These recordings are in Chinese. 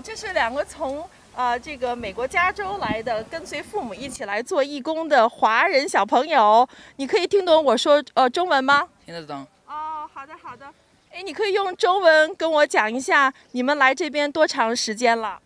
哇，这是两个从啊、呃、这个美国加州来的，跟随父母一起来做义工的华人小朋友。你可以听懂我说呃中文吗？听得懂。哦，好的好的。哎，你可以用中文跟我讲一下，你们来这边多长时间了？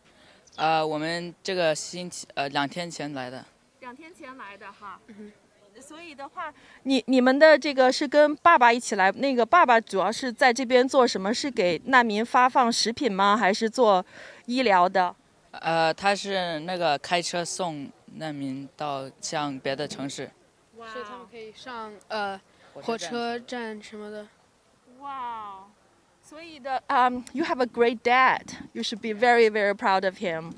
呃，我们这个星期呃两天前来的。两天前来的哈。嗯。所以的话，你你们的这个是跟爸爸一起来，那个爸爸主要是在这边做什么？是给难民发放食品吗？还是做医疗的？呃，他是那个开车送难民到像别的城市。哇。所以他们可以上呃火车站什么的。哇，所以的，嗯，You have a great dad. You should be very, very proud of him.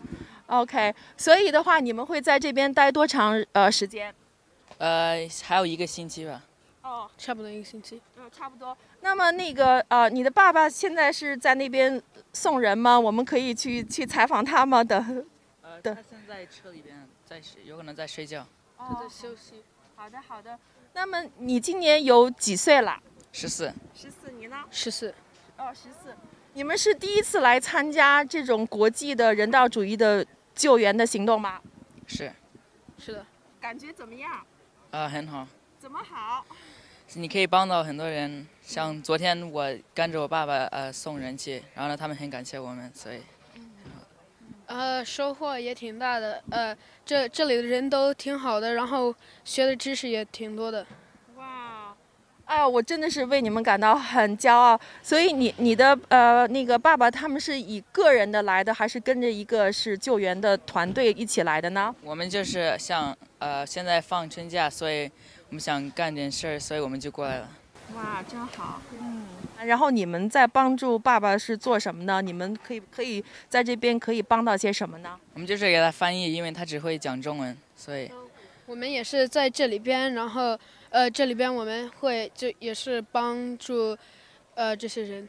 OK，所以的话，你们会在这边待多长呃时间？呃，还有一个星期吧。哦，差不多一个星期。嗯，差不多。那么那个呃，你的爸爸现在是在那边送人吗？我们可以去去采访他吗？的。呃，他现在车里边在睡，有可能在睡觉。他在休息。好的，好的。那么你今年有几岁了？十四，十四，你呢？十四，哦，十四。你们是第一次来参加这种国际的人道主义的救援的行动吗？是，是的。感觉怎么样？啊、呃，很好。怎么好？你可以帮到很多人，像昨天我跟着我爸爸呃送人去，然后呢，他们很感谢我们，所以。呃，收获也挺大的，呃，这这里的人都挺好的，然后学的知识也挺多的。哎呀，我真的是为你们感到很骄傲。所以你你的呃那个爸爸他们是以个人的来的，还是跟着一个是救援的团队一起来的呢？我们就是像呃现在放春假，所以我们想干点事儿，所以我们就过来了。哇，真好。嗯。然后你们在帮助爸爸是做什么呢？你们可以可以在这边可以帮到些什么呢？我们就是给他翻译，因为他只会讲中文，所以。我们也是在这里边，然后。呃，这里边我们会就也是帮助，呃，这些人。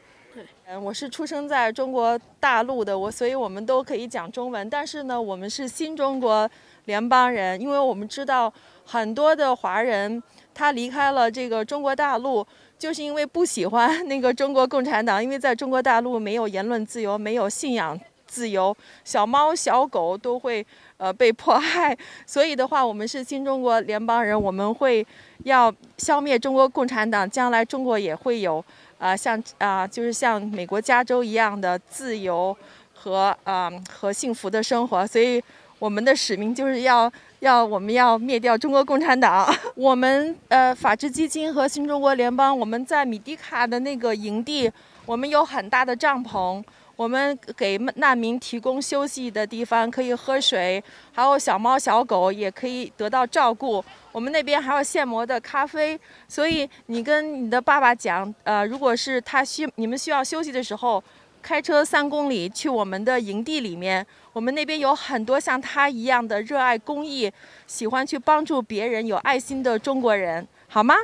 嗯，我是出生在中国大陆的，我所以我们都可以讲中文。但是呢，我们是新中国联邦人，因为我们知道很多的华人他离开了这个中国大陆，就是因为不喜欢那个中国共产党，因为在中国大陆没有言论自由，没有信仰自由，小猫小狗都会呃被迫害。所以的话，我们是新中国联邦人，我们会。要消灭中国共产党，将来中国也会有，啊、呃，像啊、呃，就是像美国加州一样的自由和啊、呃、和幸福的生活。所以我们的使命就是要要我们要灭掉中国共产党。我们呃法治基金和新中国联邦，我们在米迪卡的那个营地，我们有很大的帐篷。我们给难民提供休息的地方，可以喝水，还有小猫小狗也可以得到照顾。我们那边还有现磨的咖啡，所以你跟你的爸爸讲，呃，如果是他需你们需要休息的时候，开车三公里去我们的营地里面我们那边有很多像他一样的热爱公益喜欢去帮助别人有爱心的中国人好吗？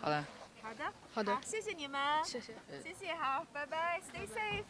好的。好的。好的。谢谢你们。谢谢。谢谢好拜拜。Stay safe